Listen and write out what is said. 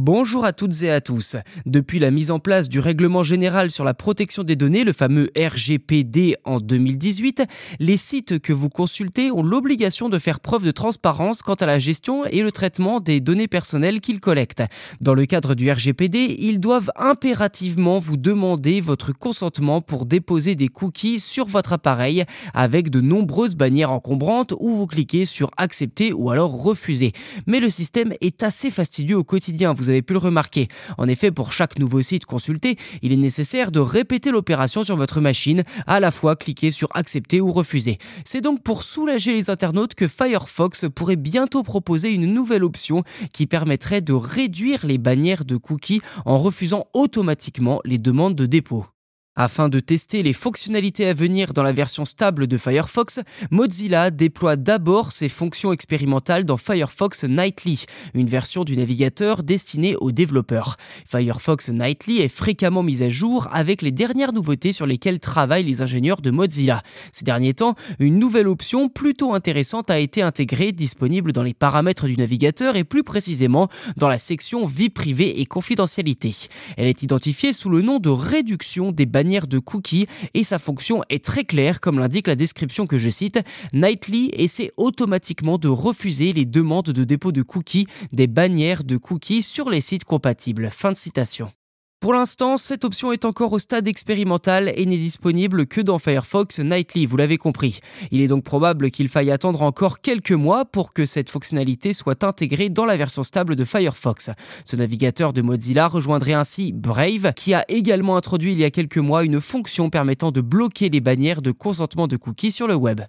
Bonjour à toutes et à tous. Depuis la mise en place du règlement général sur la protection des données, le fameux RGPD en 2018, les sites que vous consultez ont l'obligation de faire preuve de transparence quant à la gestion et le traitement des données personnelles qu'ils collectent. Dans le cadre du RGPD, ils doivent impérativement vous demander votre consentement pour déposer des cookies sur votre appareil avec de nombreuses bannières encombrantes où vous cliquez sur accepter ou alors refuser. Mais le système est assez fastidieux au quotidien avez pu le remarquer. En effet, pour chaque nouveau site consulté, il est nécessaire de répéter l'opération sur votre machine, à la fois cliquer sur accepter ou refuser. C'est donc pour soulager les internautes que Firefox pourrait bientôt proposer une nouvelle option qui permettrait de réduire les bannières de cookies en refusant automatiquement les demandes de dépôt. Afin de tester les fonctionnalités à venir dans la version stable de Firefox, Mozilla déploie d'abord ses fonctions expérimentales dans Firefox Nightly, une version du navigateur destinée aux développeurs. Firefox Nightly est fréquemment mise à jour avec les dernières nouveautés sur lesquelles travaillent les ingénieurs de Mozilla. Ces derniers temps, une nouvelle option plutôt intéressante a été intégrée, disponible dans les paramètres du navigateur et plus précisément dans la section vie privée et confidentialité. Elle est identifiée sous le nom de réduction des bannières de cookies et sa fonction est très claire comme l'indique la description que je cite. Nightly essaie automatiquement de refuser les demandes de dépôt de cookies des bannières de cookies sur les sites compatibles. Fin de citation. Pour l'instant, cette option est encore au stade expérimental et n'est disponible que dans Firefox Nightly, vous l'avez compris. Il est donc probable qu'il faille attendre encore quelques mois pour que cette fonctionnalité soit intégrée dans la version stable de Firefox. Ce navigateur de Mozilla rejoindrait ainsi Brave, qui a également introduit il y a quelques mois une fonction permettant de bloquer les bannières de consentement de cookies sur le web.